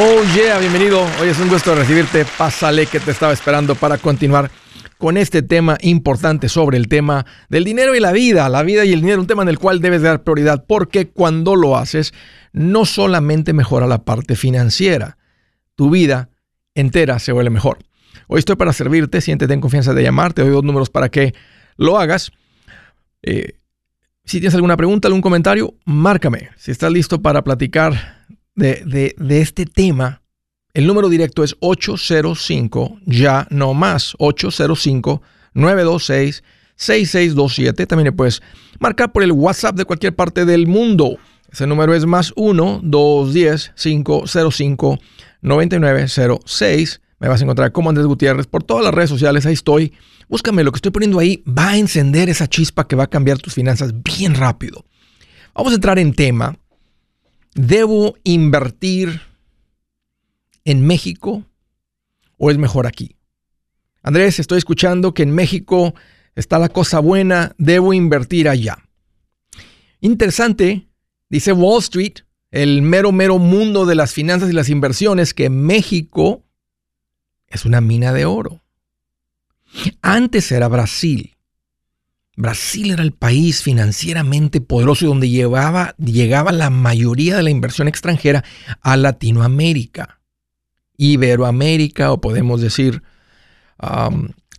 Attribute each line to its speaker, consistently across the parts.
Speaker 1: Oh yeah, bienvenido. Hoy es un gusto recibirte. Pásale que te estaba esperando para continuar con este tema importante sobre el tema del dinero y la vida. La vida y el dinero, un tema en el cual debes dar prioridad porque cuando lo haces, no solamente mejora la parte financiera, tu vida entera se vuelve mejor. Hoy estoy para servirte, siéntete en confianza de llamar, te doy dos números para que lo hagas. Eh, si tienes alguna pregunta, algún comentario, márcame. Si estás listo para platicar de, este tema, el número directo es 805, ya no más, 805-926-6627. También le puedes marcar por el WhatsApp de cualquier parte del mundo. Ese número es más 1-210-505-9906. Me vas a encontrar como Andrés Gutiérrez por todas las redes sociales. Ahí estoy. Búscame, lo que estoy poniendo ahí va a encender esa chispa que va a cambiar tus finanzas bien rápido. Vamos a entrar en tema ¿Debo invertir en México o es mejor aquí? Andrés, estoy escuchando que en México está la cosa buena, debo invertir allá. Interesante, dice Wall Street, el mero, mero mundo de las finanzas y las inversiones, que México es una mina de oro. Antes era Brasil. Brasil era el país financieramente poderoso y donde llevaba, llegaba la mayoría de la inversión extranjera a Latinoamérica, Iberoamérica o podemos decir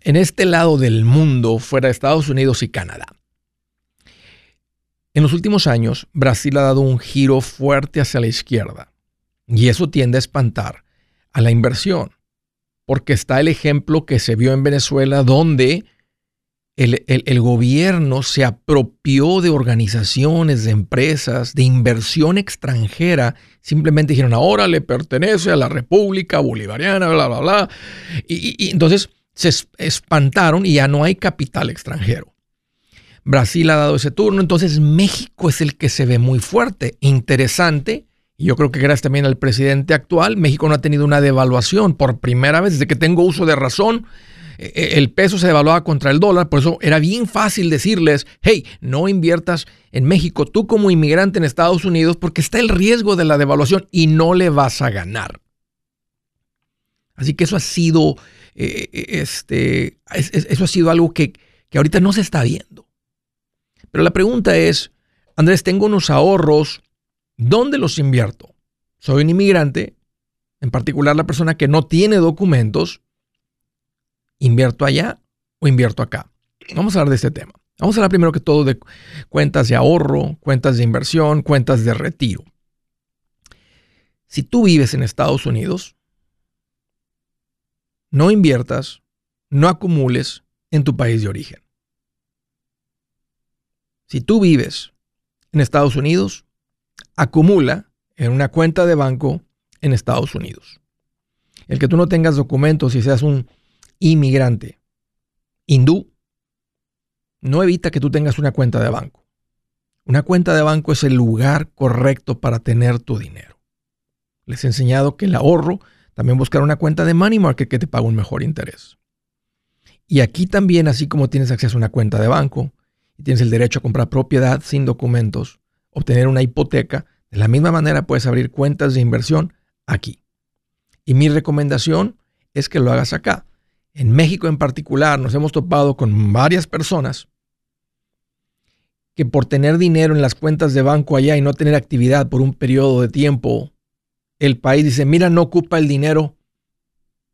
Speaker 1: en este lado del mundo fuera de Estados Unidos y Canadá. En los últimos años, Brasil ha dado un giro fuerte hacia la izquierda y eso tiende a espantar a la inversión, porque está el ejemplo que se vio en Venezuela donde el, gobierno se apropió de organizaciones, de empresas, de inversión extranjera. Simplemente dijeron, ahora le pertenece a la República Bolivariana, bla, bla, bla. Y, entonces se espantaron y ya no hay capital extranjero. Brasil ha dado ese turno, entonces México es el que se ve muy fuerte. Interesante. Y yo creo que gracias también al presidente actual, México no ha tenido una devaluación por primera vez desde que tengo uso de razón el peso se devaluaba contra el dólar, por eso era bien fácil decirles, hey, no inviertas en México tú como inmigrante en Estados Unidos porque está el riesgo de la devaluación y no le vas a ganar. Así que eso ha sido, eh, eh, este, eso ha sido algo que, que ahorita no se está viendo. Pero la pregunta es, Andrés, tengo unos ahorros, ¿dónde los invierto? Soy un inmigrante, en particular la persona que no tiene documentos, ¿Invierto allá o invierto acá? Vamos a hablar de este tema. Vamos a hablar primero que todo de cuentas de ahorro, cuentas de inversión, cuentas de retiro. Si tú vives en Estados Unidos, no inviertas, no acumules en tu país de origen. Si tú vives en Estados Unidos, acumula en una cuenta de banco en Estados Unidos. El que tú no tengas documentos y seas un inmigrante hindú no evita que tú tengas una cuenta de banco. Una cuenta de banco es el lugar correcto para tener tu dinero. Les he enseñado que el ahorro, también buscar una cuenta de money market que te pague un mejor interés. Y aquí también, así como tienes acceso a una cuenta de banco y tienes el derecho a comprar propiedad sin documentos, obtener una hipoteca, de la misma manera puedes abrir cuentas de inversión aquí. Y mi recomendación es que lo hagas acá. En México en particular nos hemos topado con varias personas que por tener dinero en las cuentas de banco allá y no tener actividad por un periodo de tiempo, el país dice, mira, no ocupa el dinero,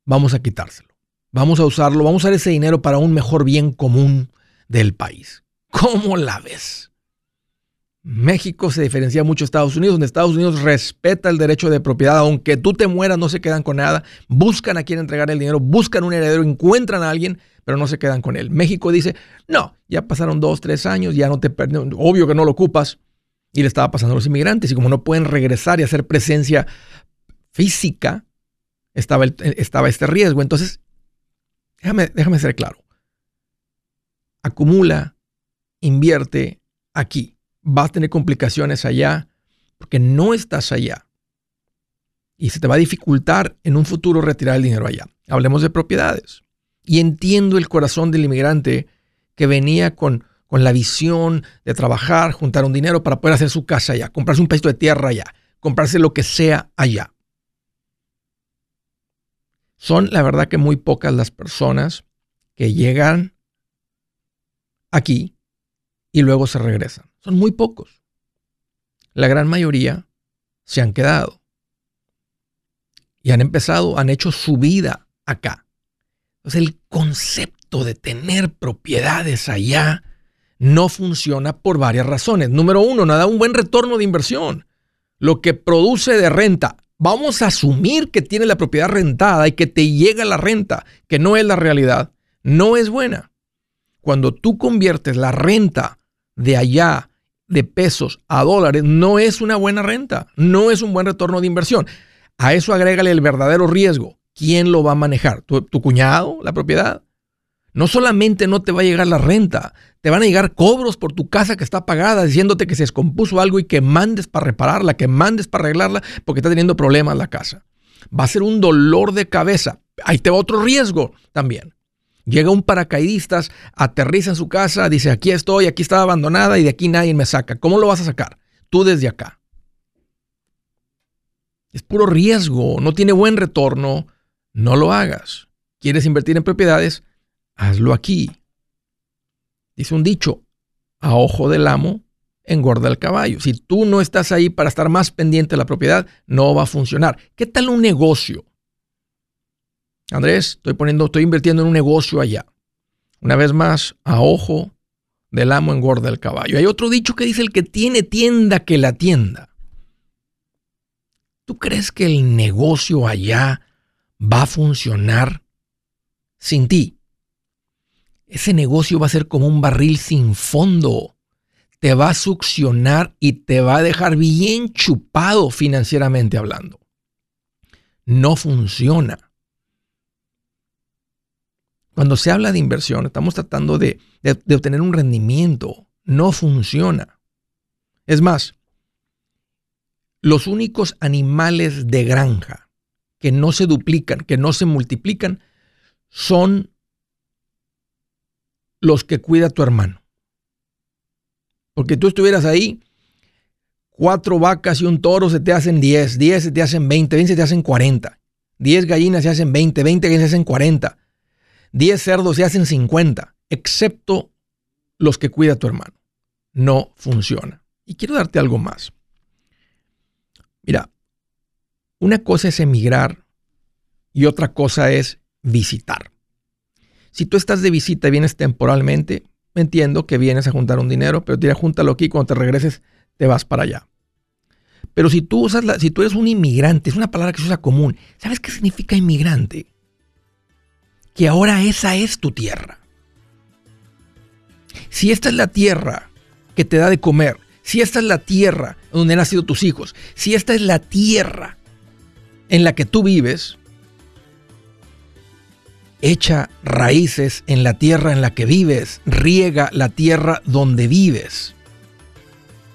Speaker 1: vamos a quitárselo. Vamos a usarlo, vamos a usar ese dinero para un mejor bien común del país. ¿Cómo la ves? México se diferencia mucho de Estados Unidos, donde Estados Unidos respeta el derecho de propiedad, aunque tú te mueras, no se quedan con nada, buscan a quien entregar el dinero, buscan un heredero, encuentran a alguien, pero no se quedan con él. México dice, no, ya pasaron dos, tres años, ya no te obvio que no lo ocupas, y le estaba pasando a los inmigrantes, y como no pueden regresar y hacer presencia física, estaba, estaba este riesgo. Entonces, déjame, déjame ser claro, acumula, invierte aquí vas a tener complicaciones allá porque no estás allá. Y se te va a dificultar en un futuro retirar el dinero allá. Hablemos de propiedades. Y entiendo el corazón del inmigrante que venía con, con la visión de trabajar, juntar un dinero para poder hacer su casa allá, comprarse un pedacito de tierra allá, comprarse lo que sea allá. Son la verdad que muy pocas las personas que llegan aquí y luego se regresan. Son muy pocos. La gran mayoría se han quedado y han empezado, han hecho su vida acá. Entonces el concepto de tener propiedades allá no funciona por varias razones. Número uno, no da un buen retorno de inversión. Lo que produce de renta, vamos a asumir que tiene la propiedad rentada y que te llega la renta, que no es la realidad, no es buena. Cuando tú conviertes la renta de allá de pesos a dólares, no es una buena renta, no es un buen retorno de inversión. A eso agrégale el verdadero riesgo. ¿Quién lo va a manejar? ¿Tu, tu cuñado, la propiedad? No solamente no te va a llegar la renta, te van a llegar cobros por tu casa que está pagada, diciéndote que se descompuso algo y que mandes para repararla, que mandes para arreglarla porque está teniendo problemas la casa. Va a ser un dolor de cabeza. Ahí te va otro riesgo también. Llega un paracaidistas, aterriza en su casa, dice, aquí estoy, aquí estaba abandonada y de aquí nadie me saca. ¿Cómo lo vas a sacar? Tú desde acá. Es puro riesgo, no tiene buen retorno, no lo hagas. ¿Quieres invertir en propiedades? Hazlo aquí. Dice un dicho, a ojo del amo, engorda el caballo. Si tú no estás ahí para estar más pendiente de la propiedad, no va a funcionar. ¿Qué tal un negocio? Andrés, estoy poniendo, estoy invirtiendo en un negocio allá. Una vez más, a ojo del amo engorda el caballo. Hay otro dicho que dice el que tiene tienda que la tienda. ¿Tú crees que el negocio allá va a funcionar sin ti? Ese negocio va a ser como un barril sin fondo. Te va a succionar y te va a dejar bien chupado financieramente hablando. No funciona. Cuando se habla de inversión, estamos tratando de, obtener un rendimiento. No funciona. Es más, los únicos animales de granja que no se duplican, que no se multiplican, son los que cuida tu hermano. Porque tú estuvieras ahí, cuatro vacas y un toro se te hacen 10, 10 se te hacen 20, 20 se te hacen 40, 10 gallinas se hacen 20, 20 gallinas se hacen 40. 10 cerdos se hacen 50, excepto los que cuida tu hermano. No funciona. Y quiero darte algo más. Mira, una cosa es emigrar y otra cosa es visitar. Si tú estás de visita y vienes temporalmente, entiendo que vienes a juntar un dinero, pero tira, júntalo aquí y cuando te regreses te vas para allá. Pero si tú usas la, si tú eres un inmigrante, es una palabra que se usa común. ¿Sabes qué significa inmigrante? Que ahora esa es tu tierra. Si esta es la tierra que te da de comer, si esta es la tierra donde han nacido tus hijos, si esta es la tierra en la que tú vives, echa raíces en la tierra en la que vives, riega la tierra donde vives.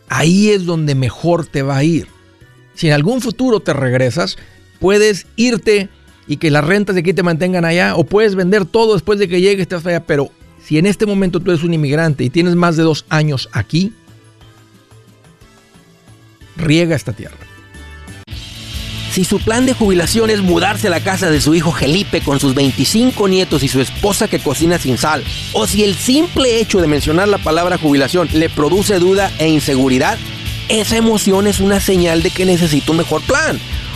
Speaker 1: Ahí es donde mejor te va a ir. Si en algún futuro te regresas, puedes irte y que las rentas de aquí te mantengan allá, o puedes vender todo después de que llegues, estás allá, pero si en este momento tú eres un inmigrante y tienes más de dos años aquí, riega esta tierra.
Speaker 2: Si su plan de jubilación es mudarse a la casa de su hijo Felipe con sus 25 nietos y su esposa que cocina sin sal, o si el simple hecho de mencionar la palabra jubilación le produce duda e inseguridad, esa emoción es una señal de que necesita un mejor plan.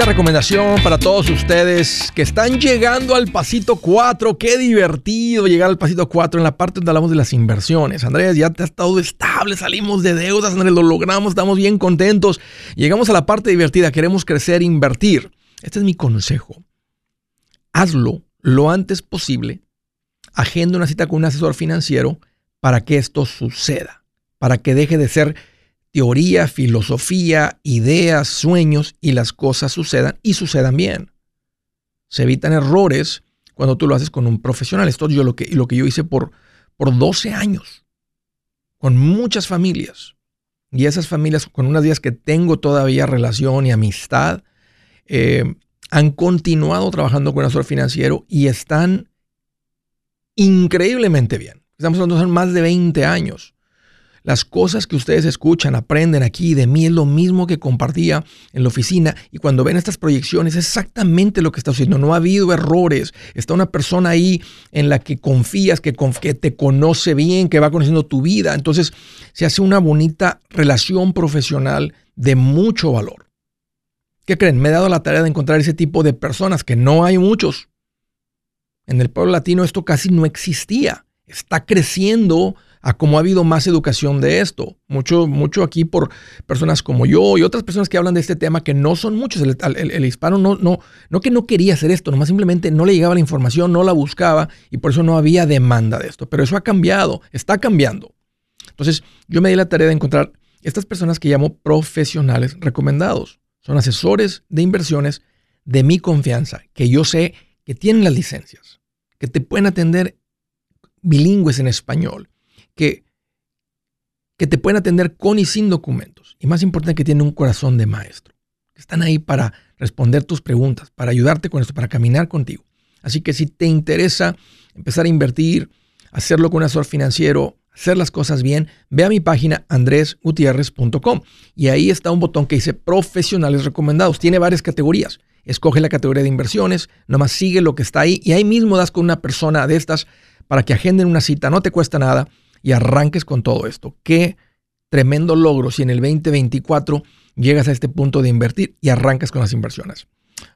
Speaker 1: Una recomendación para todos ustedes que están llegando al pasito 4. Qué divertido llegar al pasito 4 en la parte donde hablamos de las inversiones. Andrés, ya te has estado estable, salimos de deudas, Andrés, lo logramos, estamos bien contentos. Llegamos a la parte divertida, queremos crecer, invertir. Este es mi consejo. Hazlo lo antes posible. Agenda una cita con un asesor financiero para que esto suceda, para que deje de ser teoría, filosofía, ideas, sueños y las cosas sucedan y sucedan bien. Se evitan errores cuando tú lo haces con un profesional. Esto es yo lo que, lo que yo hice por, por 12 años, con muchas familias. Y esas familias, con unas días que tengo todavía relación y amistad, eh, han continuado trabajando con un asesor financiero y están increíblemente bien. Estamos hablando de más de 20 años. Las cosas que ustedes escuchan, aprenden aquí de mí es lo mismo que compartía en la oficina y cuando ven estas proyecciones es exactamente lo que está sucediendo. No ha habido errores. Está una persona ahí en la que confías, que, que te conoce bien, que va conociendo tu vida. Entonces se hace una bonita relación profesional de mucho valor. ¿Qué creen? Me he dado la tarea de encontrar ese tipo de personas que no hay muchos. En el pueblo latino esto casi no existía. Está creciendo a cómo ha habido más educación de esto. Mucho, mucho aquí por personas como yo y otras personas que hablan de este tema que no son muchos. El, hispano no, no, no que no quería hacer esto, nomás simplemente no le llegaba la información, no la buscaba y por eso no había demanda de esto. Pero eso ha cambiado, está cambiando. Entonces, yo me di la tarea de encontrar estas personas que llamo profesionales recomendados. Son asesores de inversiones de mi confianza, que yo sé que tienen las licencias, que te pueden atender bilingües en español, que, que te pueden atender con y sin documentos. Y más importante, que tienen un corazón de maestro. Están ahí para responder tus preguntas, para ayudarte con esto, para caminar contigo. Así que si te interesa empezar a invertir, hacerlo con un asesor financiero, hacer las cosas bien, ve a mi página andresgutierrez.com y ahí está un botón que dice profesionales recomendados. Tiene varias categorías. Escoge la categoría de inversiones, nomás sigue lo que está ahí y ahí mismo das con una persona de estas para que agenden una cita, no te cuesta nada y arranques con todo esto. Qué tremendo logro si en el 2024 llegas a este punto de invertir y arrancas con las inversiones.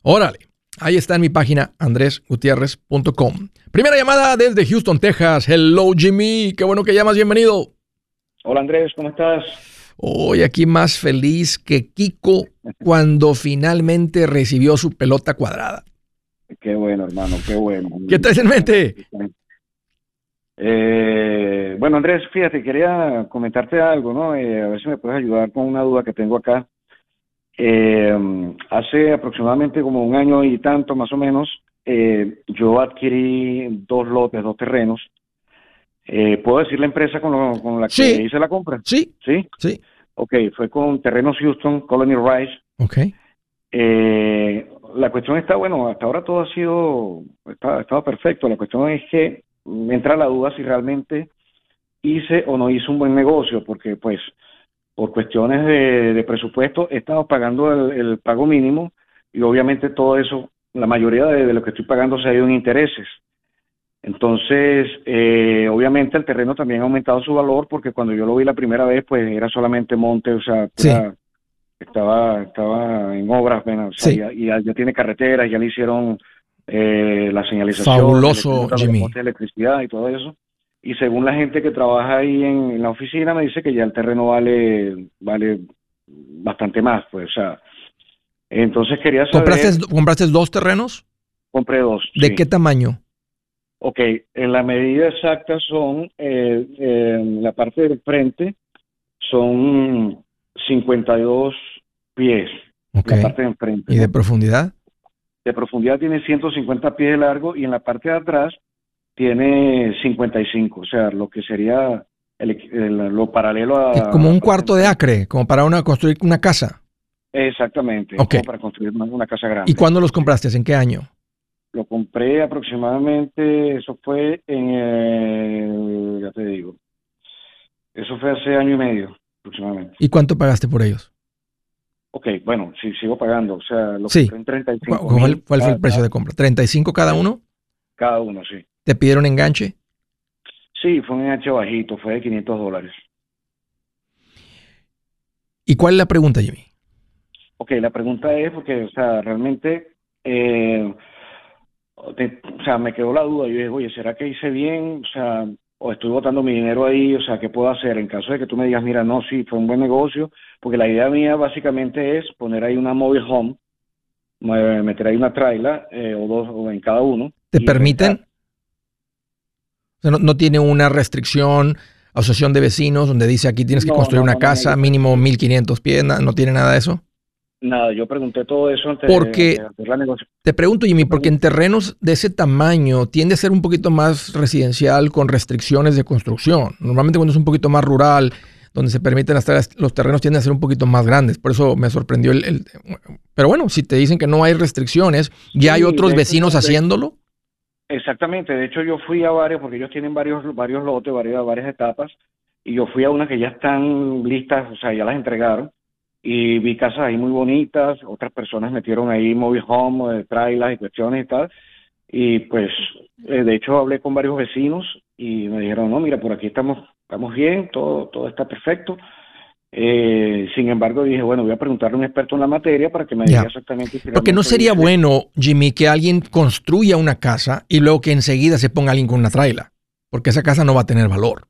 Speaker 1: Órale, ahí está en mi página andresgutierrez.com. Primera llamada desde Houston, Texas. Hello Jimmy, qué bueno que llamas, bienvenido.
Speaker 3: Hola Andrés, ¿cómo estás?
Speaker 1: Hoy aquí más feliz que Kiko cuando finalmente recibió su pelota cuadrada.
Speaker 3: Qué bueno, hermano, qué bueno.
Speaker 1: ¿Qué traes en mente?
Speaker 3: Eh, bueno, Andrés, fíjate, quería comentarte algo, ¿no? Eh, a ver si me puedes ayudar con una duda que tengo acá. Eh, hace aproximadamente como un año y tanto, más o menos, eh, yo adquirí dos lotes, dos terrenos. ¿Puedo decir la empresa con, con la que hice la compra?
Speaker 1: Sí.
Speaker 3: ¿Sí?
Speaker 1: Sí.
Speaker 3: Ok, fue con Terrenos Houston, Colony Rice.
Speaker 1: Ok.
Speaker 3: la cuestión está, bueno, hasta ahora todo ha sido, estaba perfecto. La cuestión es que me entra la duda si realmente hice o no hice un buen negocio, porque pues por cuestiones de, presupuesto he estado pagando el, pago mínimo y obviamente todo eso, la mayoría de, lo que estoy pagando se ha ido en intereses. Entonces, eh, obviamente el terreno también ha aumentado su valor porque cuando yo lo vi la primera vez, pues era solamente monte, o sea, estaba, estaba en obras, bueno, y ya, tiene carreteras, ya le hicieron eh, la señalización,
Speaker 1: fabuloso, Jimmy,
Speaker 3: electricidad y todo eso. Y según la gente que trabaja ahí en, la oficina, me dice que ya el terreno vale, vale bastante más, pues, o sea. Entonces quería saber.
Speaker 1: ¿Compraste, ¿compraste dos terrenos?
Speaker 3: Compré dos.
Speaker 1: ¿De qué tamaño?
Speaker 3: Ok, en la medida exacta son, eh, en la parte del frente son 52 pies.
Speaker 1: Okay. La parte de enfrente. ¿Y de profundidad?
Speaker 3: De profundidad tiene 150 pies de largo y en la parte de atrás tiene 55, o sea, lo que sería lo paralelo a...
Speaker 1: Como un cuarto de acre, como para una, construir una casa.
Speaker 3: Exactamente, como para construir una, casa grande.
Speaker 1: ¿Y cuándo los compraste? ¿En qué año?
Speaker 3: Lo compré aproximadamente, eso fue en, ya te digo, eso fue hace año y medio aproximadamente.
Speaker 1: ¿Y cuánto pagaste por ellos?
Speaker 3: Ok, bueno, sí, sigo pagando, o sea, lo compré en 35
Speaker 1: ¿Cuál, fue el precio de compra? ¿35 cada uno?
Speaker 3: Cada uno, sí.
Speaker 1: ¿Te pidieron enganche?
Speaker 3: Sí, fue un enganche bajito, fue de 500 dólares.
Speaker 1: ¿Y cuál es la pregunta, Jimmy?
Speaker 3: Ok, la pregunta es porque, o sea, realmente eh, o sea, me quedó la duda. Yo dije, oye, ¿será que hice bien? O sea, o estoy botando mi dinero ahí, o sea, ¿qué puedo hacer en caso de que tú me digas, mira, no, sí, fue un buen negocio? Porque la idea mía básicamente es poner ahí una mobile home, meter ahí una trailer eh, o dos o en cada uno.
Speaker 1: ¿Te permiten? O sea, no, tiene una restricción, asociación de vecinos, donde dice aquí tienes que construir una casa, mínimo 1500 pies, ¿no tiene nada de eso?
Speaker 3: Nada, yo pregunté todo eso antes
Speaker 1: porque, de la negociación. Te pregunto, Jimmy, porque en terrenos de ese tamaño tiende a ser un poquito más residencial con restricciones de construcción. Normalmente cuando es un poquito más rural, donde se permiten hasta los terrenos tienden a ser un poquito más grandes. Por eso me sorprendió el, Pero bueno, si te dicen que no hay restricciones, ¿ya hay otros vecinos haciéndolo?
Speaker 3: Exactamente. De hecho, yo fui a varios, porque ellos tienen varios, varios lotes, varias, varias etapas, y yo fui a unas que ya están listas, o sea, ya las entregaron y vi casas ahí muy bonitas, otras personas metieron ahí mobile home, eh, trailers y cuestiones y tal, y pues eh, de hecho hablé con varios vecinos y me dijeron, no, mira, por aquí estamos, estamos bien, todo, todo está perfecto. Eh, sin embargo, dije, bueno, voy a preguntarle a un experto en la materia para que me diga exactamente.
Speaker 1: Porque no sería bueno, Jimmy, que alguien construya una casa y luego que enseguida se ponga alguien con una traila, porque esa casa no va a tener valor.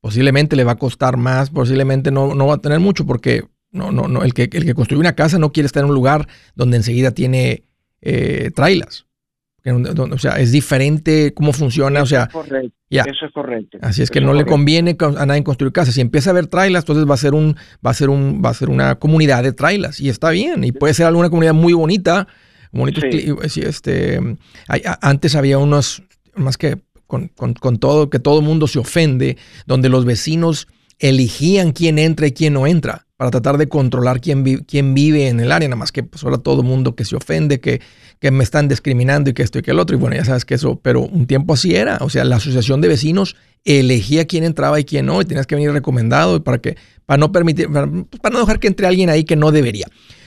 Speaker 1: Posiblemente le va a costar más, posiblemente no, no va a tener mucho, porque no, no, no. El que, el que construye una casa no quiere estar en un lugar donde enseguida tiene eh, trailas. O sea, es diferente cómo funciona.
Speaker 3: Eso
Speaker 1: o sea,
Speaker 3: es correcto. Eso es correcto.
Speaker 1: Así es que no le conviene a nadie construir casas. Si empieza a haber trailas, entonces va a ser un, va a ser un, va a ser una comunidad de trailas. Y está bien. Y puede ser alguna comunidad muy bonita. Bonitos, este, antes había unos, más que con, con, con todo, que todo el mundo se ofende, donde los vecinos elegían quién entra y quién no entra para tratar de controlar quién, quién vive en el área, nada más que pues ahora todo el mundo que se ofende, que, que me están discriminando y que esto y que el otro, y bueno, ya sabes que eso, pero un tiempo así era, o sea, la asociación de vecinos elegía quién entraba y quién no, y tenías que venir recomendado para que, para no permitir, para, no dejar que entre alguien ahí que no debería.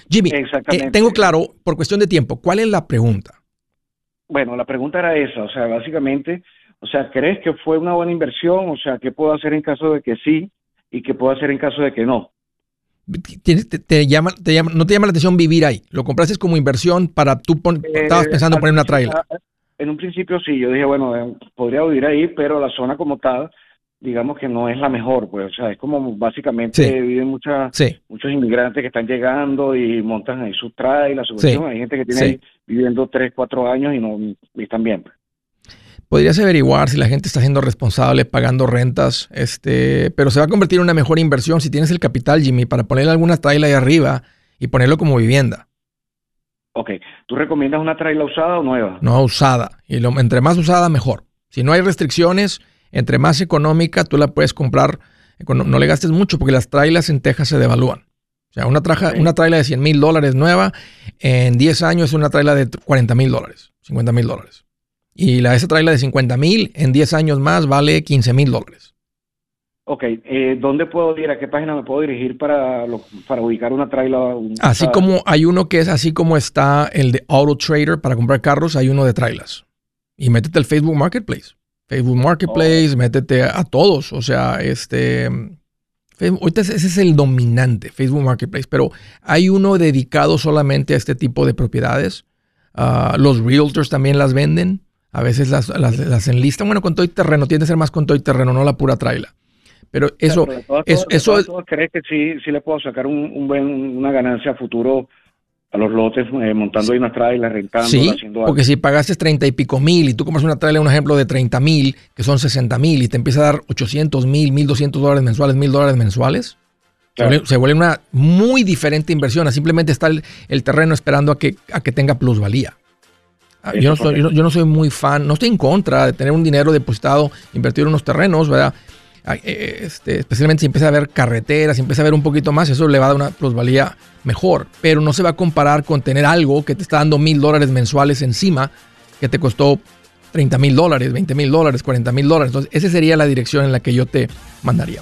Speaker 1: Jimmy, eh, tengo claro, por cuestión de tiempo, ¿cuál es la pregunta?
Speaker 3: Bueno, la pregunta era esa, o sea, básicamente, o sea, ¿crees que fue una buena inversión? O sea, ¿qué puedo hacer en caso de que sí y qué puedo hacer en caso de que no?
Speaker 1: te, llama, te llama, no te llama la atención vivir ahí. Lo compraste como inversión para tú, estabas pensando en poner una trailer.
Speaker 3: En un principio sí, yo dije, bueno, eh, podría vivir ahí, pero la zona como tal, digamos que no es la mejor, pues, o sea, es como básicamente viven muchas, muchos inmigrantes que están llegando y montan ahí sus trailers, su hay gente que tiene ahí viviendo tres, cuatro años y no y están bien. Pues
Speaker 1: podrías averiguar si la gente está siendo responsable pagando rentas, este, pero se va a convertir en una mejor inversión si tienes el capital, Jimmy, para ponerle alguna traila ahí arriba y ponerlo como vivienda.
Speaker 3: Ok, ¿tú recomiendas una traila usada o nueva?
Speaker 1: No, usada. Y lo, entre más usada, mejor. Si no hay restricciones, entre más económica, tú la puedes comprar. No, le gastes mucho porque las trailas en Texas se devalúan. O sea, una, traja, una traila de 100 mil dólares nueva, en 10 años es una traila de 40 mil dólares, 50 mil dólares. Y la, esa trailer de 50 mil en 10 años más vale 15 mil dólares.
Speaker 3: Ok, eh, ¿dónde puedo ir? ¿A qué página me puedo dirigir para, para ubicar una trailer?
Speaker 1: así como hay uno que es así como está el de Auto Trader para comprar carros, hay uno de trailers. y métete al Facebook Marketplace. Facebook Marketplace, oh. métete a todos. O sea, este. ahorita ese es el dominante, Facebook Marketplace, pero hay uno dedicado solamente a este tipo de propiedades. Ah, los realtors también las venden. A veces las, las, enlistan. Bueno, con todo y terreno, tiene que ser más con todo y terreno, no la pura traila. Pero eso, es, eso es.
Speaker 3: ¿Crees que sí, sí le puedo sacar un, un buen, una ganancia a futuro a los lotes eh, montando ahí una trailer, rentando,
Speaker 1: sí, porque si pagaste 30 y pico mil y tú compras una trailer, un ejemplo de 30 mil, que son 60 mil, y te empieza a dar 800 mil, 1200 dólares mensuales, mil dólares mensuales, se, vuelve, una muy diferente inversión a simplemente estar el, terreno esperando a que, a que tenga plusvalía. Ah, yo no, soy, yo no soy muy fan, no estoy en contra de tener un dinero depositado, invertir en unos terrenos, ¿verdad? Eh, eh, este, especialmente si empieza a ver carreteras, si empieza a ver un poquito más, eso le va a dar una plusvalía mejor, pero no se va a comparar con tener algo que te está dando mil dólares mensuales encima, que te costó 30 mil dólares, 20 mil dólares, 40 mil dólares. Entonces, esa sería la dirección en la que yo te mandaría.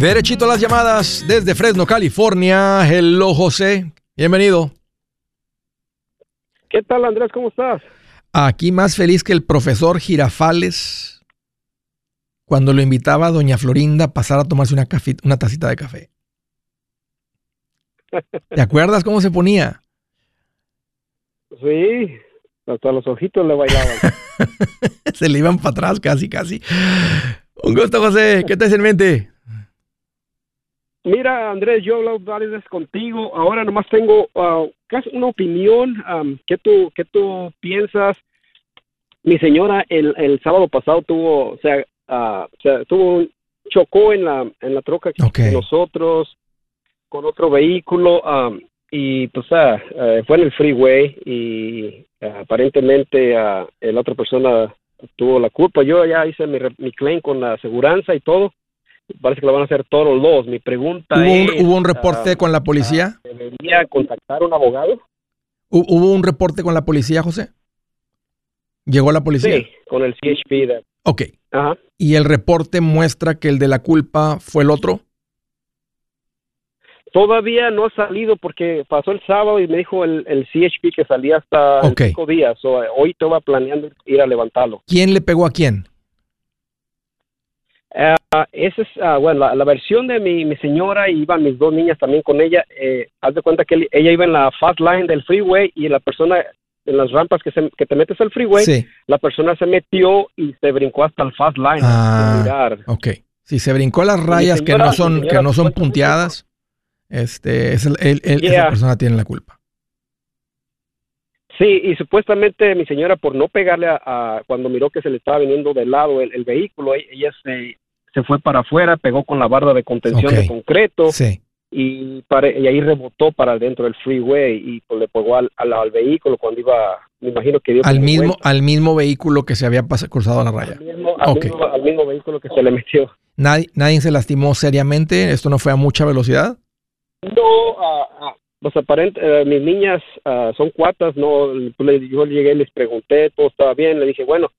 Speaker 1: Derechito a las llamadas desde Fresno, California. Hello, José. Bienvenido.
Speaker 4: ¿Qué tal, Andrés? ¿Cómo estás?
Speaker 1: Aquí más feliz que el profesor Girafales cuando lo invitaba a doña Florinda a pasar a tomarse una, una tacita de café. ¿Te acuerdas cómo se ponía?
Speaker 4: Sí, hasta los ojitos le bailaban.
Speaker 1: se le iban para atrás casi, casi. Un gusto, José. ¿Qué te en mente?
Speaker 4: Mira, Andrés, yo he hablado varias veces contigo. Ahora nomás tengo uh, casi una opinión. Um, ¿qué, tú, ¿Qué tú piensas? Mi señora el, el sábado pasado tuvo, o sea, uh, o sea tuvo chocó en la en la troca que nosotros con otro vehículo um, y pues uh, fue en el freeway y aparentemente la otra persona tuvo la culpa. Yo ya hice mi, mi claim con la aseguranza y todo parece que lo van a hacer todos los dos. Mi pregunta
Speaker 1: ¿Hubo
Speaker 4: es...
Speaker 1: Un, ¿Hubo un reporte ah, con la policía?
Speaker 4: Ah, ¿Debería contactar un abogado?
Speaker 1: ¿Hubo un reporte con la policía, José? ¿Llegó la policía?
Speaker 4: Sí, con el CHP. De...
Speaker 1: Ok. Ajá. ¿Y el reporte muestra que el de la culpa fue el otro?
Speaker 4: Todavía no ha salido porque pasó el sábado y me dijo el, el CHP que salía hasta cinco días. hoy estaba planeando ir a levantarlo.
Speaker 1: ¿Quién le pegó a quién?
Speaker 4: Uh, esa es, uh, bueno, la, versión de mi, mi, señora, iban mis dos niñas también con ella. Eh, haz de cuenta que ella iba en la fast line del freeway y la persona, en las rampas que, se, que te metes al freeway, la persona se metió y se brincó hasta el fast line.
Speaker 1: Ah, ok. Si se brincó las rayas que no son, que no son punteadas, este, es el, esa persona tiene la culpa.
Speaker 4: Sí, y supuestamente mi señora por no pegarle a, cuando miró que se le estaba viniendo de lado el, el vehículo, ella se se fue para afuera, pegó con la barda de contención de concreto y, y ahí rebotó para dentro del freeway y pues, le pegó al, al, vehículo cuando iba, me imagino que dio
Speaker 1: al mismo al mismo vehículo que se había cruzado la raya.
Speaker 4: Al mismo, vehículo que se le metió.
Speaker 1: ¿Nadie, ¿Nadie se lastimó seriamente? ¿Esto no fue a mucha velocidad?
Speaker 4: No, uh, pues aparente, eh, mis niñas ah, son cuatas, no, pues, yo llegué y les pregunté, todo estaba bien, le dije, bueno,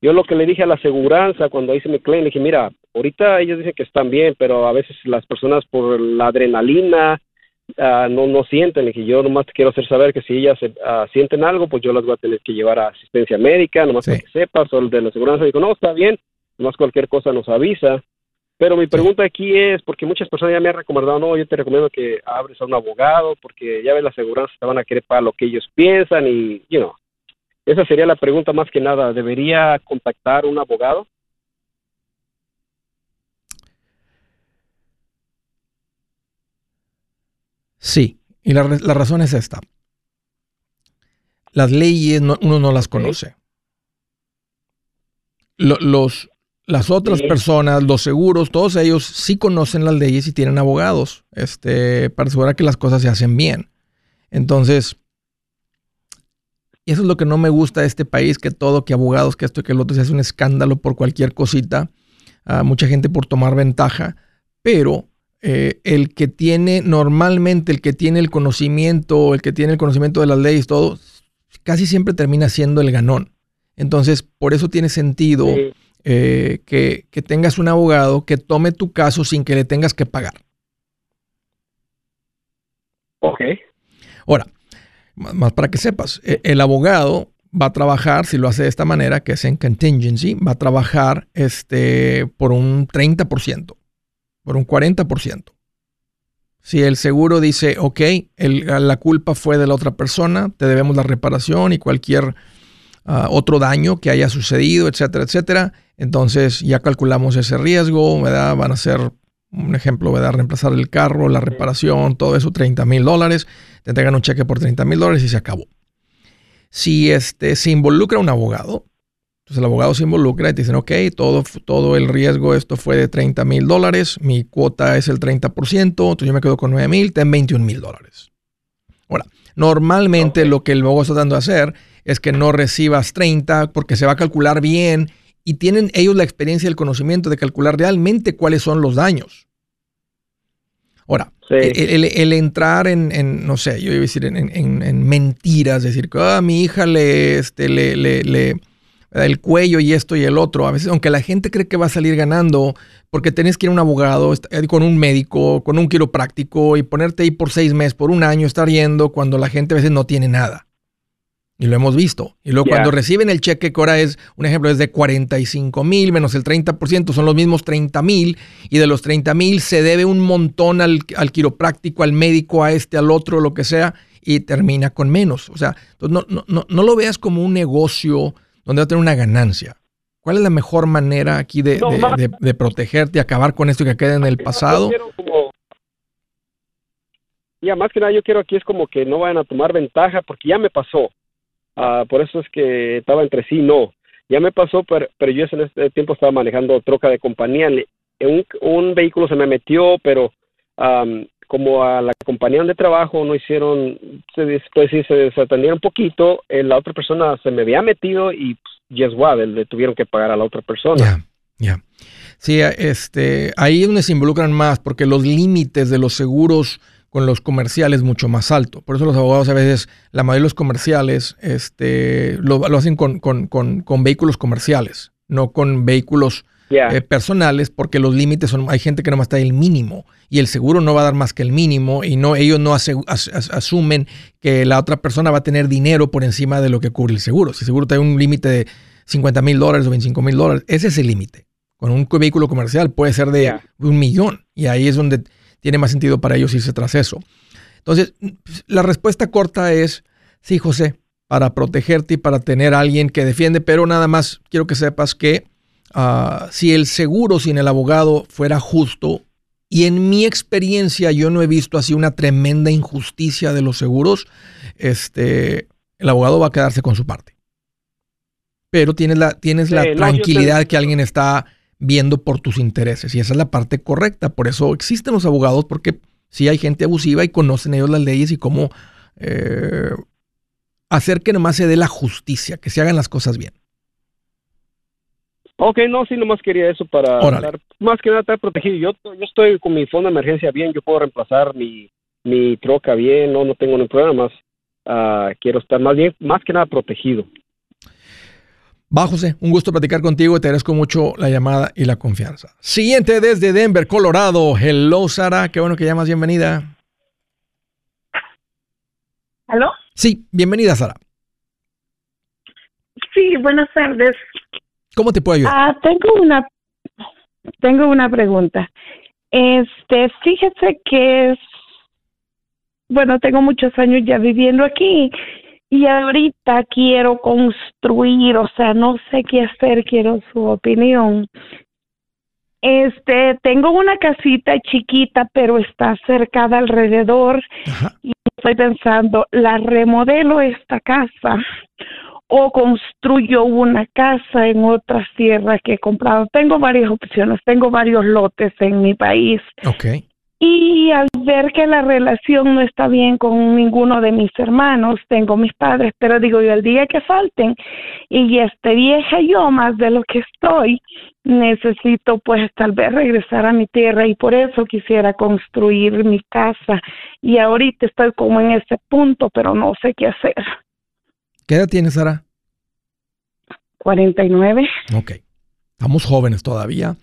Speaker 4: yo lo que le dije a la aseguranza cuando hice mi claim, le dije, mira, ahorita ellos dicen que están bien, pero a veces las personas por la adrenalina uh, no, no sienten. Le dije, yo nomás te quiero hacer saber que si ellas uh, sienten algo, pues yo las voy a tener que llevar a asistencia médica, nomás para que sepas, o el de la aseguranza dijo, no, está bien, más cualquier cosa nos avisa. Pero mi pregunta aquí es, porque muchas personas ya me han recomendado, no, yo te recomiendo que abres a un abogado, porque ya ves, la aseguranza te van a querer pagar lo que ellos piensan y, you know, esa sería la pregunta más que nada. ¿Debería contactar un abogado?
Speaker 1: Sí, y la, razón es esta. Las leyes uno no las conoce. los, las otras personas, los seguros, todos ellos sí conocen las leyes y tienen abogados este, para asegurar que las cosas se hacen bien. Entonces, eso es lo que no me gusta de este país, que todo, que abogados, que esto y que el otro se hace un escándalo por cualquier cosita. mucha gente por tomar ventaja, pero eh, el que tiene, normalmente el que tiene el conocimiento, el que tiene el conocimiento de las leyes, todo, casi siempre termina siendo el ganón. Entonces, por eso tiene sentido eh, que, tengas un abogado que tome tu caso sin que le tengas que pagar.
Speaker 4: Ok.
Speaker 1: Ahora, más para que sepas, e, el abogado va a trabajar, si lo hace de esta manera, que es en contingency, va a trabajar este, por un 30% por un 40%. Si el seguro dice, ok, la culpa fue de la otra persona, te debemos la reparación y cualquier ah, otro daño que haya sucedido, etcétera, etcétera, entonces ya calculamos ese riesgo, ¿verdad? Van a ser, un ejemplo, ¿verdad? Reemplazar el carro, la reparación, todo eso, 30 mil dólares, te entregan un cheque por 30 mil dólares y se acabó. Si este, se involucra un abogado, entonces el abogado se involucra y te dicen, ok, todo, todo el riesgo, esto fue de 30 mil dólares, mi cuota es el 30%, entonces yo me quedo con 9 mil, ten 21 mil dólares. Ahora, normalmente lo que el abogado está tratando de hacer es que no recibas 30 porque se va a calcular bien y tienen ellos la experiencia y el conocimiento de calcular realmente cuáles son los daños. Ahora, el, entrar en, no sé, yo iba a decir en, mentiras, decir que a ah, mi hija le, este, le, le el cuello y esto y el otro. A veces, aunque la gente cree que va a salir ganando, porque tenés que ir a un abogado, eh, con un médico, con un quiropráctico y ponerte ahí por seis meses, por un año, estar yendo cuando la gente a veces no tiene nada. Y lo hemos visto. Y luego cuando reciben el cheque, que ahora es, un ejemplo, es de 45 mil menos el 30%, son los mismos 30 mil. Y de los 30 mil se debe un montón al, al, quiropráctico, al médico, a este, al otro, lo que sea, y termina con menos. O sea, no, no, no, no lo veas como un negocio donde va a tener una ganancia. ¿Cuál es la mejor manera aquí de, protegerte y acabar con esto que quede en el pasado?
Speaker 4: ya, más que nada yo quiero aquí es como que no vayan a tomar ventaja porque ya me pasó. Ah, por eso es que estaba entre sí, no. Ya me pasó, pero, yo en este tiempo estaba manejando troca de compañía. Un, un vehículo se me metió, pero como a la compañía de trabajo no hicieron, se, pues sí, se desatendieron un poquito, eh, la otra persona se me había metido y yes, what, le tuvieron que pagar a la otra persona.
Speaker 1: Ya, ya. Sí, este, ahí es donde se involucran más, porque los límites de los seguros con los comerciales mucho más alto. Por eso los abogados a veces, la mayoría de los comerciales, este, lo, hacen con, con, con, con vehículos comerciales, no con vehículos eh, personales porque los límites son, hay gente que no más está el mínimo y el seguro no va a dar más que el mínimo y no ellos no asumen que la otra persona va a tener dinero por encima de lo que cubre el seguro. Si el seguro tiene un límite de 50 mil dólares o 25 mil dólares, ese es el límite. Con un vehículo comercial puede ser de un millón y ahí es donde tiene más sentido para ellos irse tras eso. Entonces, la respuesta corta es, sí, José, para protegerte y para tener a alguien que defiende, pero nada más quiero que sepas que Ah, si el seguro sin el abogado fuera justo, y en mi experiencia yo no he visto así una tremenda injusticia de los seguros, este, el abogado va a quedarse con su parte. Pero tienes la, tienes la tranquilidad que alguien está viendo por tus intereses y esa es la parte correcta. Por eso existen los abogados porque si hay gente abusiva y conocen ellos las leyes y cómo eh, hacer que nomás se dé la justicia, que se hagan las cosas bien.
Speaker 4: Ok, no, sí, nomás quería eso para estar, más que nada estar protegido. Yo, yo estoy con mi fondo de emergencia bien, yo puedo reemplazar mi, mi troca bien, no, no tengo ningún problema más. Ah, quiero estar más bien, más que nada protegido.
Speaker 1: Va, José, un gusto platicar contigo y te agradezco mucho la llamada y la confianza. Siguiente desde Denver, Colorado. Hello, Sara, qué bueno que llamas, bienvenida.
Speaker 5: ¿Aló?
Speaker 1: Sí, bienvenida, Sara.
Speaker 5: Sí, buenas tardes.
Speaker 1: ¿Cómo te puedo ayudar?
Speaker 5: Ah, tengo una tengo una pregunta. Este, fíjese que es bueno, tengo muchos años ya viviendo aquí y ahorita quiero construir, o sea, no sé qué hacer, quiero su opinión. Este, tengo una casita chiquita, pero está cercada alrededor y estoy pensando, la remodelo esta casa o construyo una casa en otra tierra que he comprado. Tengo varias opciones, tengo varios lotes en mi país.
Speaker 1: Okay.
Speaker 5: Y al ver que la relación no está bien con ninguno de mis hermanos, tengo mis padres, pero digo yo, el día que falten y esté vieja yo más de lo que estoy, necesito pues tal vez regresar a mi tierra y por eso quisiera construir mi casa. Y ahorita estoy como en ese punto, pero no sé qué hacer.
Speaker 1: ¿Qué edad tienes, Sara?
Speaker 5: 49.
Speaker 1: Ok. Estamos jóvenes todavía.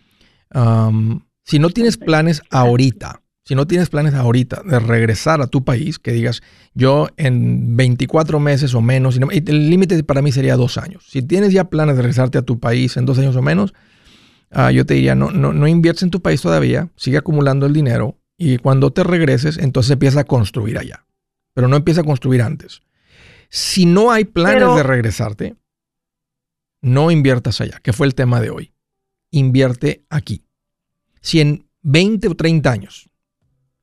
Speaker 1: si no tienes planes ahorita, si no tienes planes ahorita de regresar a tu país, que digas, yo en 24 meses o menos, el límite para mí sería dos años. Si tienes ya planes de regresarte a tu país en dos años o menos, ah, yo te diría, no, no, no inviertes en tu país todavía, sigue acumulando el dinero y cuando te regreses, entonces empieza a construir allá. Pero no empieza a construir antes. Si no hay planes de regresarte, no inviertas allá, que fue el tema de hoy. Invierte aquí. Si en 20 o 30 años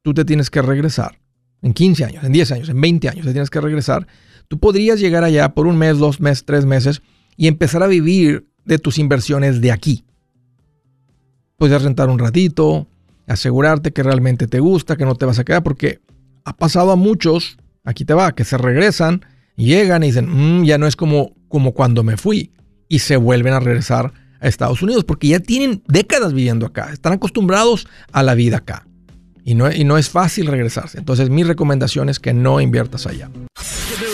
Speaker 1: tú te tienes que regresar, en 15 años, en 10 años, en 20 años te tienes que regresar, tú podrías llegar allá por un mes, dos meses, tres meses y empezar a vivir de tus inversiones de aquí. Puedes rentar un ratito, asegurarte que realmente te gusta, que no te vas a quedar, porque ha pasado a muchos, aquí te va, que se regresan, llegan y dicen, mm, ya no es como, como cuando me fui, y se vuelven a regresar a Estados Unidos, porque ya tienen décadas viviendo acá, están acostumbrados a la vida acá. Y no, y no es fácil regresarse. Entonces mi recomendación es que no inviertas allá.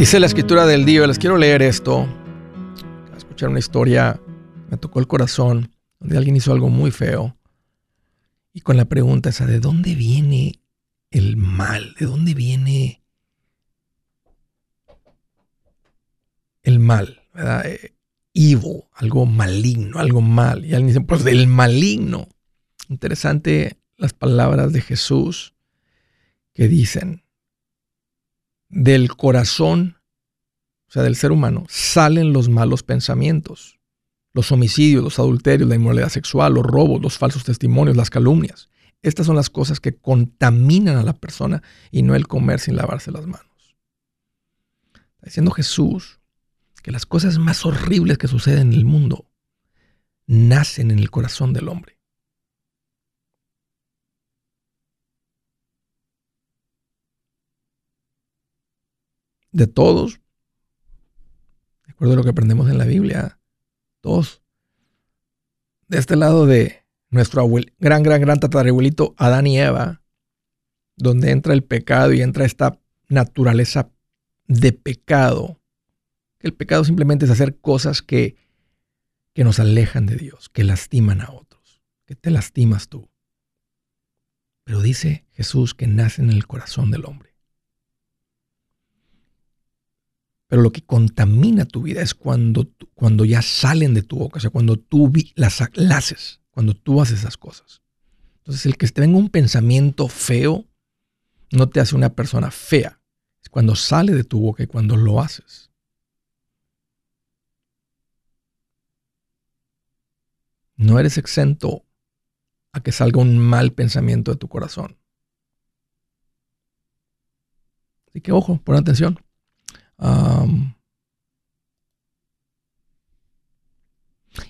Speaker 1: Dice la escritura del día, les quiero leer esto. Escuchar una historia, me tocó el corazón, donde alguien hizo algo muy feo. Y con la pregunta esa, ¿de dónde viene el mal? ¿De dónde viene el mal? ¿verdad? Eh, evil, algo maligno, algo mal. Y alguien dice, pues del maligno. Interesante las palabras de Jesús que dicen, del corazón, o sea, del ser humano, salen los malos pensamientos, los homicidios, los adulterios, la inmoralidad sexual, los robos, los falsos testimonios, las calumnias. Estas son las cosas que contaminan a la persona y no el comer sin lavarse las manos. Está diciendo Jesús que las cosas más horribles que suceden en el mundo nacen en el corazón del hombre. De todos, de acuerdo a lo que aprendemos en la Biblia, todos, de este lado de nuestro gran, gran, gran tatarabuelito Adán y Eva, donde entra el pecado y entra esta naturaleza de pecado, el pecado simplemente es hacer cosas que, que nos alejan de Dios, que lastiman a otros, que te lastimas tú. Pero dice Jesús que nace en el corazón del hombre. Pero lo que contamina tu vida es cuando, cuando ya salen de tu boca, o sea, cuando tú las, haces, cuando tú haces esas cosas. Entonces, el que te venga un pensamiento feo no te hace una persona fea. Es cuando sale de tu boca y cuando lo haces. No eres exento a que salga un mal pensamiento de tu corazón. Así que ojo, pon atención.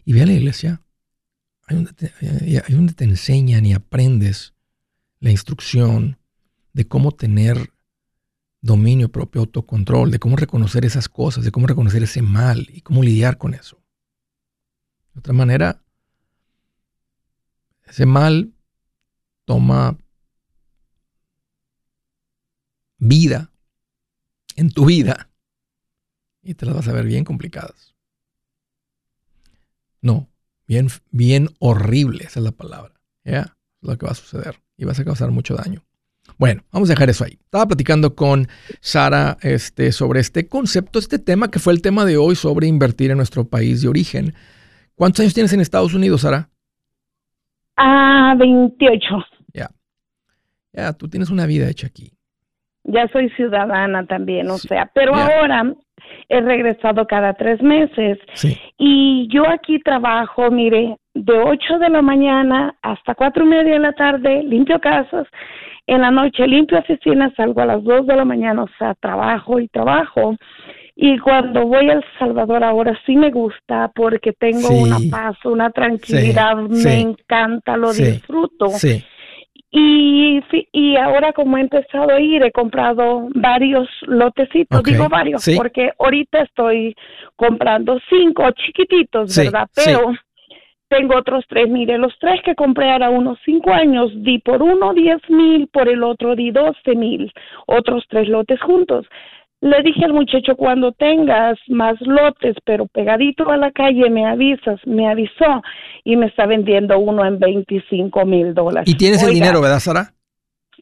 Speaker 1: Y ve a la iglesia. Hay donde, te, te enseñan y aprendes la instrucción de cómo tener dominio propio, autocontrol, de cómo reconocer esas cosas, de cómo reconocer ese mal y cómo lidiar con eso. De otra manera, ese mal toma vida en tu vida y te las vas a ver bien complicadas. No, bien, bien horrible, esa es la palabra. ¿Ya? Es lo que va a suceder y vas a causar mucho daño. Bueno, vamos a dejar eso ahí. Estaba platicando con Sara este, sobre este concepto, este tema que fue el tema de hoy sobre invertir en nuestro país de origen. ¿Cuántos años tienes en Estados Unidos, Sara?
Speaker 5: Ah, 28.
Speaker 1: Ya. Ya, tú tienes una vida hecha aquí.
Speaker 5: Ya soy ciudadana también, o sea, pero ahora he regresado cada tres meses. Y yo aquí trabajo, mire, de 8 de la mañana hasta cuatro y media de la tarde, limpio casas, en la noche limpio oficinas, salgo a las 2 de la mañana, o sea, trabajo y trabajo. Y cuando voy a El Salvador ahora sí me gusta porque tengo una paz, una tranquilidad, me encanta, lo disfruto. Y, y ahora como he empezado a ir, he comprado varios lotecitos, digo varios, porque ahorita estoy comprando cinco chiquititos, ¿verdad? Pero tengo otros tres, mire, los tres que compré ahora unos cinco años, di por uno diez mil, por el otro di doce mil, otros tres lotes juntos. Le dije al muchacho, cuando tengas más lotes, pero pegadito a la calle, me avisas. Me avisó y me está vendiendo uno en 25 mil dólares.
Speaker 1: ¿Y tienes el dinero, verdad, Sara?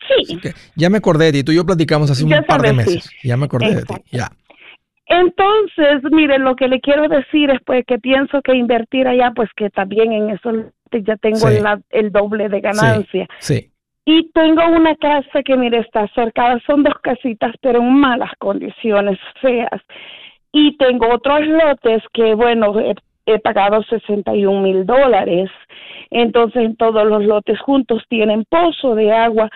Speaker 5: Sí.
Speaker 1: ya me acordé de ti. Tú y yo platicamos hace un par de meses. Ya me acordé de ti. Ya.
Speaker 5: Entonces, mire, lo que le quiero decir es pues que pienso que invertir allá, pues que también en eso ya tengo el doble de ganancia.
Speaker 1: sí.
Speaker 5: Y tengo una casa que, mire, está cercada, son dos casitas, pero en malas condiciones, feas. Y tengo otros lotes que, bueno, he, pagado 61 mil dólares. Entonces, en todos los lotes juntos tienen pozo de agua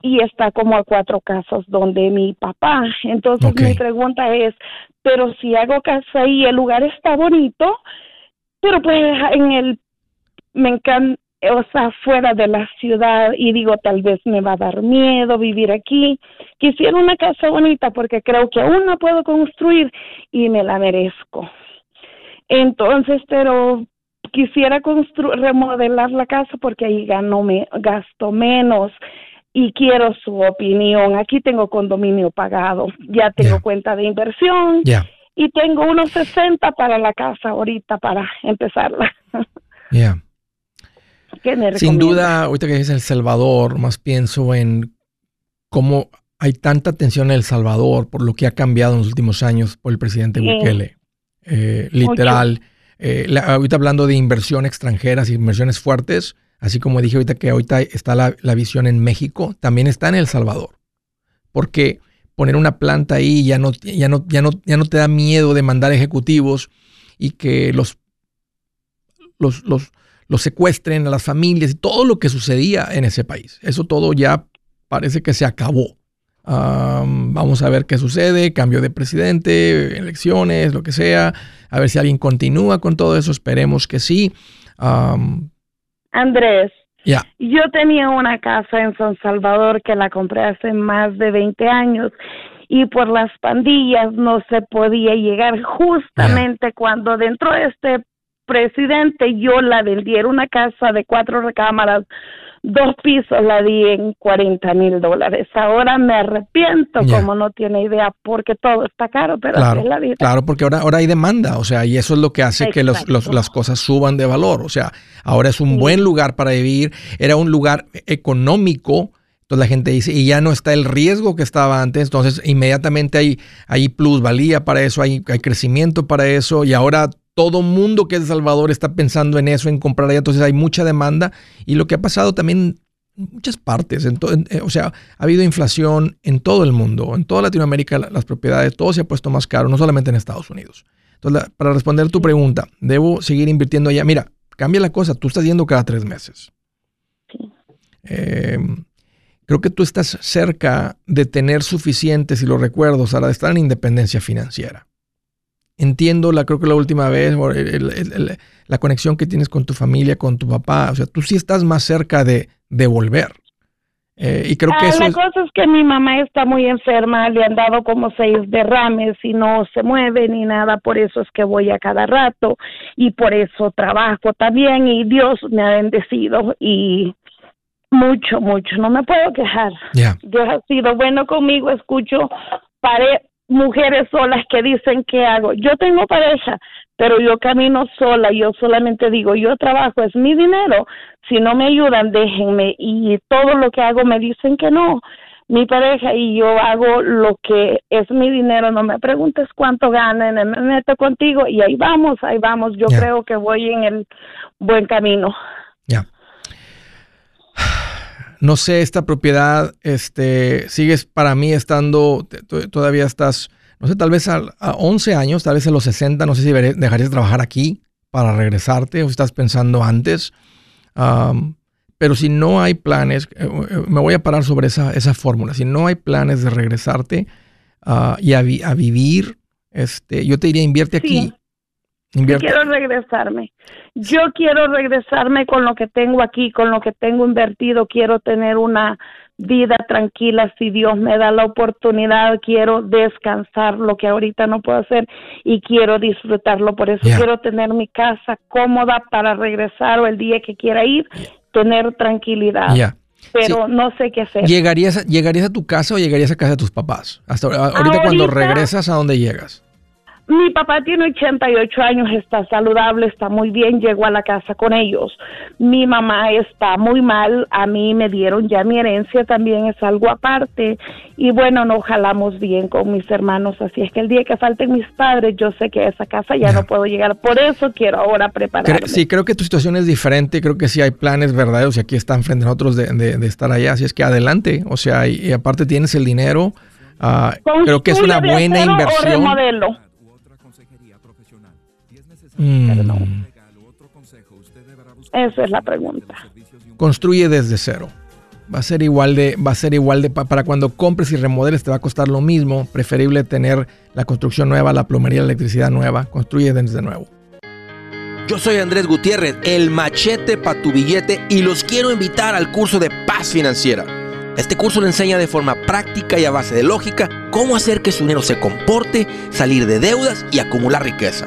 Speaker 5: y está como a cuatro casas donde mi papá. Entonces, mi pregunta es, pero si hago casa ahí, el lugar está bonito, pero pues en el me encanta o sea, fuera de la ciudad y digo, tal vez me va a dar miedo vivir aquí. Quisiera una casa bonita porque creo que aún no puedo construir y me la merezco. Entonces, pero quisiera remodelar la casa porque ahí gano me gasto menos y quiero su opinión. Aquí tengo condominio pagado, ya tengo cuenta de inversión y tengo unos 60 para la casa ahorita para empezarla.
Speaker 1: Yeah. Sin duda, ahorita que dices El Salvador, más pienso en cómo hay tanta tensión en El Salvador por lo que ha cambiado en los últimos años por el presidente Bukele. Eh, literal. Eh, ahorita hablando de inversión extranjeras, inversiones fuertes, así como dije ahorita que ahorita está la, visión en México, también está en El Salvador. Porque poner una planta ahí ya no, ya no, ya no, ya no te da miedo de mandar ejecutivos y que los, los, los, los secuestren a las familias y todo lo que sucedía en ese país. Eso todo ya parece que se acabó. vamos a ver qué sucede, cambio de presidente, elecciones, lo que sea, a ver si alguien continúa con todo eso, esperemos que sí.
Speaker 5: Andrés, yo tenía una casa en San Salvador que la compré hace más de 20 años y por las pandillas no se podía llegar justamente cuando dentro de este presidente yo la vendí, era una casa de cuatro recámaras, dos pisos, la di en 40 mil dólares. Ahora me arrepiento, como no tiene idea, porque todo está caro, pero
Speaker 1: claro,
Speaker 5: es la vida.
Speaker 1: Claro, porque ahora, ahora hay demanda, o sea, y eso es lo que hace que los, las cosas suban de valor. O sea, ahora es un buen lugar para vivir, era un lugar económico Entonces la gente dice, y ya no está el riesgo que estaba antes, entonces inmediatamente hay, hay plusvalía para eso, hay, hay crecimiento para eso, y ahora todo mundo que es de Salvador está pensando en eso, en comprar allá, entonces hay mucha demanda. Y lo que ha pasado también en muchas partes, en eh, o sea, ha habido inflación en todo el mundo, en toda Latinoamérica las propiedades, todo se ha puesto más caro, no solamente en Estados Unidos. Entonces, para responder tu pregunta, ¿debo seguir invirtiendo allá? Mira, cambia la cosa, tú estás yendo cada tres meses. Eh, creo que tú estás cerca de tener suficientes, si lo recuerdo, Sara, de estar en independencia financiera. Entiendo, la, creo que la última vez, la conexión que tienes con tu familia, con tu papá, o sea, tú sí estás más cerca de, de volver. Eh, y creo que ah, eso
Speaker 5: la cosa es que mi mamá está muy enferma, le han dado como seis derrames y no se mueve ni nada, por eso es que voy a cada rato y por eso trabajo también y Dios me ha bendecido y mucho, mucho, no me puedo quejar. Dios ha sido bueno conmigo, escucho pare mujeres solas que dicen que hago. Yo tengo pareja, pero yo camino sola, yo solamente digo, yo trabajo, es mi dinero, si no me ayudan, déjenme y todo lo que hago me dicen que no. Mi pareja y yo hago lo que es mi dinero, no me preguntes cuánto ganan, me meto contigo y ahí vamos, ahí vamos. Yo creo que voy en el buen camino.
Speaker 1: No sé, esta propiedad, este, sigues para mí estando, todavía estás, no sé, tal vez a, 11 años, tal vez a los 60, no sé si dejarías de trabajar aquí para regresarte o estás pensando antes. pero si no hay planes, eh, eh, me voy a parar sobre esa, esa fórmula, si no hay planes de regresarte uh, y a, vivir, este, yo te diría invierte aquí.
Speaker 5: Quiero regresarme. Yo quiero regresarme con lo que tengo aquí, con lo que tengo invertido. Quiero tener una vida tranquila si Dios me da la oportunidad. Quiero descansar lo que ahorita no puedo hacer y quiero disfrutarlo. Por eso quiero tener mi casa cómoda para regresar o el día que quiera ir, tener tranquilidad. Pero no sé qué hacer.
Speaker 1: ¿Llegarías, ¿Llegarías a tu casa o llegarías a casa de tus papás? Hasta ahorita cuando regresas, ¿a dónde llegas?
Speaker 5: Mi papá tiene 88 años, está saludable, está muy bien, llegó a la casa con ellos. Mi mamá está muy mal, a mí me dieron ya mi herencia, también es algo aparte. Y bueno, nos jalamos bien con mis hermanos, así es que el día que falten mis padres, yo sé que a esa casa ya no puedo llegar. Por eso quiero ahora prepararme.
Speaker 1: Sí, creo que tu situación es diferente, creo que sí hay planes verdaderos y aquí están frente a nosotros de, estar allá, así es que adelante, o sea, y, aparte tienes el dinero. Uh, creo que es una buena inversión.
Speaker 5: Mm. Esa es la pregunta.
Speaker 1: Construye desde cero. Va a ser igual de, va a ser igual de, para cuando compres y remodeles te va a costar lo mismo. Preferible tener la construcción nueva, la plomería, la electricidad nueva. Construye desde nuevo.
Speaker 2: Yo soy Andrés Gutiérrez, el machete para tu billete y los quiero invitar al curso de paz financiera. Este curso le enseña de forma práctica y a base de lógica cómo hacer que su dinero se comporte, salir de deudas y acumular riqueza.